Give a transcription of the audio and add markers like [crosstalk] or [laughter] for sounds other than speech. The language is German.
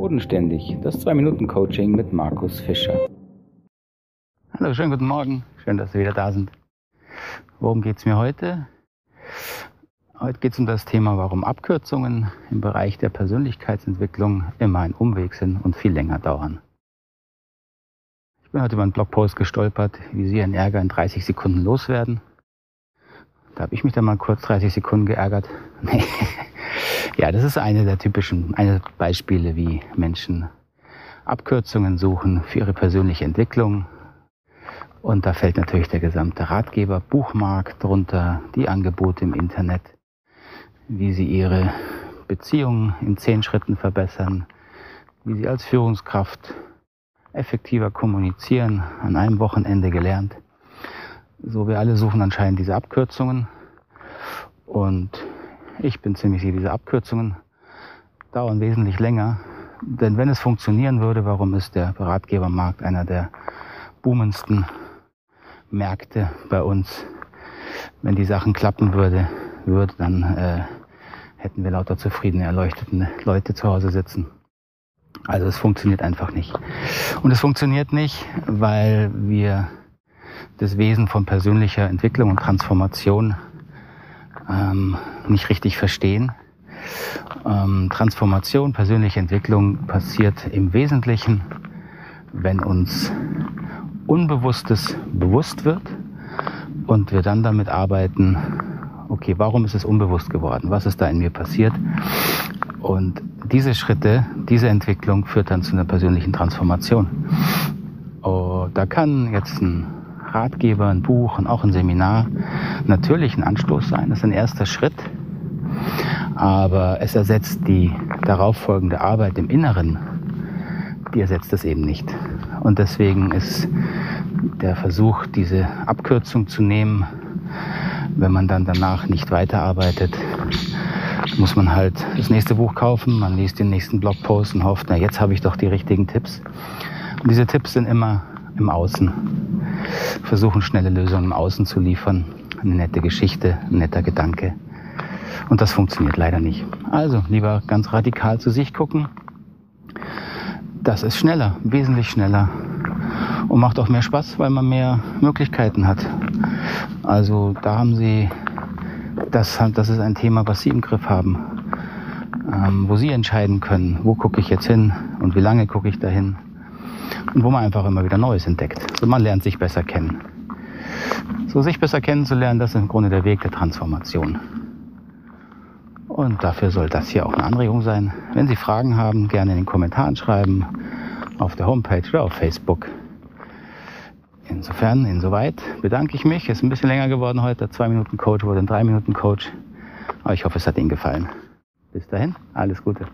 Bodenständig, das 2-Minuten-Coaching mit Markus Fischer. Hallo, schönen guten Morgen. Schön, dass Sie wieder da sind. Worum geht es mir heute? Heute geht es um das Thema, warum Abkürzungen im Bereich der Persönlichkeitsentwicklung immer ein Umweg sind und viel länger dauern. Ich bin heute über einen Blogpost gestolpert, wie Sie Ihren Ärger in 30 Sekunden loswerden. Da habe ich mich dann mal kurz 30 Sekunden geärgert. [laughs] Nee. Ja, das ist eine der typischen eine Beispiele, wie Menschen Abkürzungen suchen für ihre persönliche Entwicklung. Und da fällt natürlich der gesamte Ratgeber, Buchmarkt drunter, die Angebote im Internet, wie sie ihre Beziehungen in zehn Schritten verbessern, wie sie als Führungskraft effektiver kommunizieren, an einem Wochenende gelernt. So, wir alle suchen anscheinend diese Abkürzungen. Und ich bin ziemlich sicher, diese Abkürzungen dauern wesentlich länger. Denn wenn es funktionieren würde, warum ist der Ratgebermarkt einer der boomendsten Märkte bei uns? Wenn die Sachen klappen würde, würde dann äh, hätten wir lauter zufriedene, erleuchtete Leute zu Hause sitzen. Also es funktioniert einfach nicht. Und es funktioniert nicht, weil wir das Wesen von persönlicher Entwicklung und Transformation ähm, nicht richtig verstehen. Ähm, Transformation, persönliche Entwicklung passiert im Wesentlichen, wenn uns Unbewusstes bewusst wird und wir dann damit arbeiten, okay, warum ist es unbewusst geworden? Was ist da in mir passiert? Und diese Schritte, diese Entwicklung führt dann zu einer persönlichen Transformation. Oh, da kann jetzt ein Ratgeber, ein Buch und auch ein Seminar natürlich ein Anstoß sein. Das ist ein erster Schritt. Aber es ersetzt die darauffolgende Arbeit im Inneren, die ersetzt es eben nicht. Und deswegen ist der Versuch, diese Abkürzung zu nehmen, wenn man dann danach nicht weiterarbeitet, muss man halt das nächste Buch kaufen, man liest den nächsten Blogpost und hofft, na jetzt habe ich doch die richtigen Tipps. Und diese Tipps sind immer im Außen. Versuchen schnelle Lösungen Außen zu liefern. Eine nette Geschichte, ein netter Gedanke. Und das funktioniert leider nicht. Also lieber ganz radikal zu sich gucken. Das ist schneller, wesentlich schneller und macht auch mehr Spaß, weil man mehr Möglichkeiten hat. Also da haben Sie, das, das ist ein Thema, was Sie im Griff haben, ähm, wo Sie entscheiden können, wo gucke ich jetzt hin und wie lange gucke ich dahin und wo man einfach immer wieder Neues entdeckt. So man lernt sich besser kennen. So sich besser kennenzulernen, das ist im Grunde der Weg der Transformation. Und dafür soll das hier auch eine Anregung sein. Wenn Sie Fragen haben, gerne in den Kommentaren schreiben, auf der Homepage oder auf Facebook. Insofern, insoweit bedanke ich mich. Ist ein bisschen länger geworden heute. 2 Minuten Coach wurde ein 3 Minuten Coach. Aber ich hoffe, es hat Ihnen gefallen. Bis dahin, alles Gute.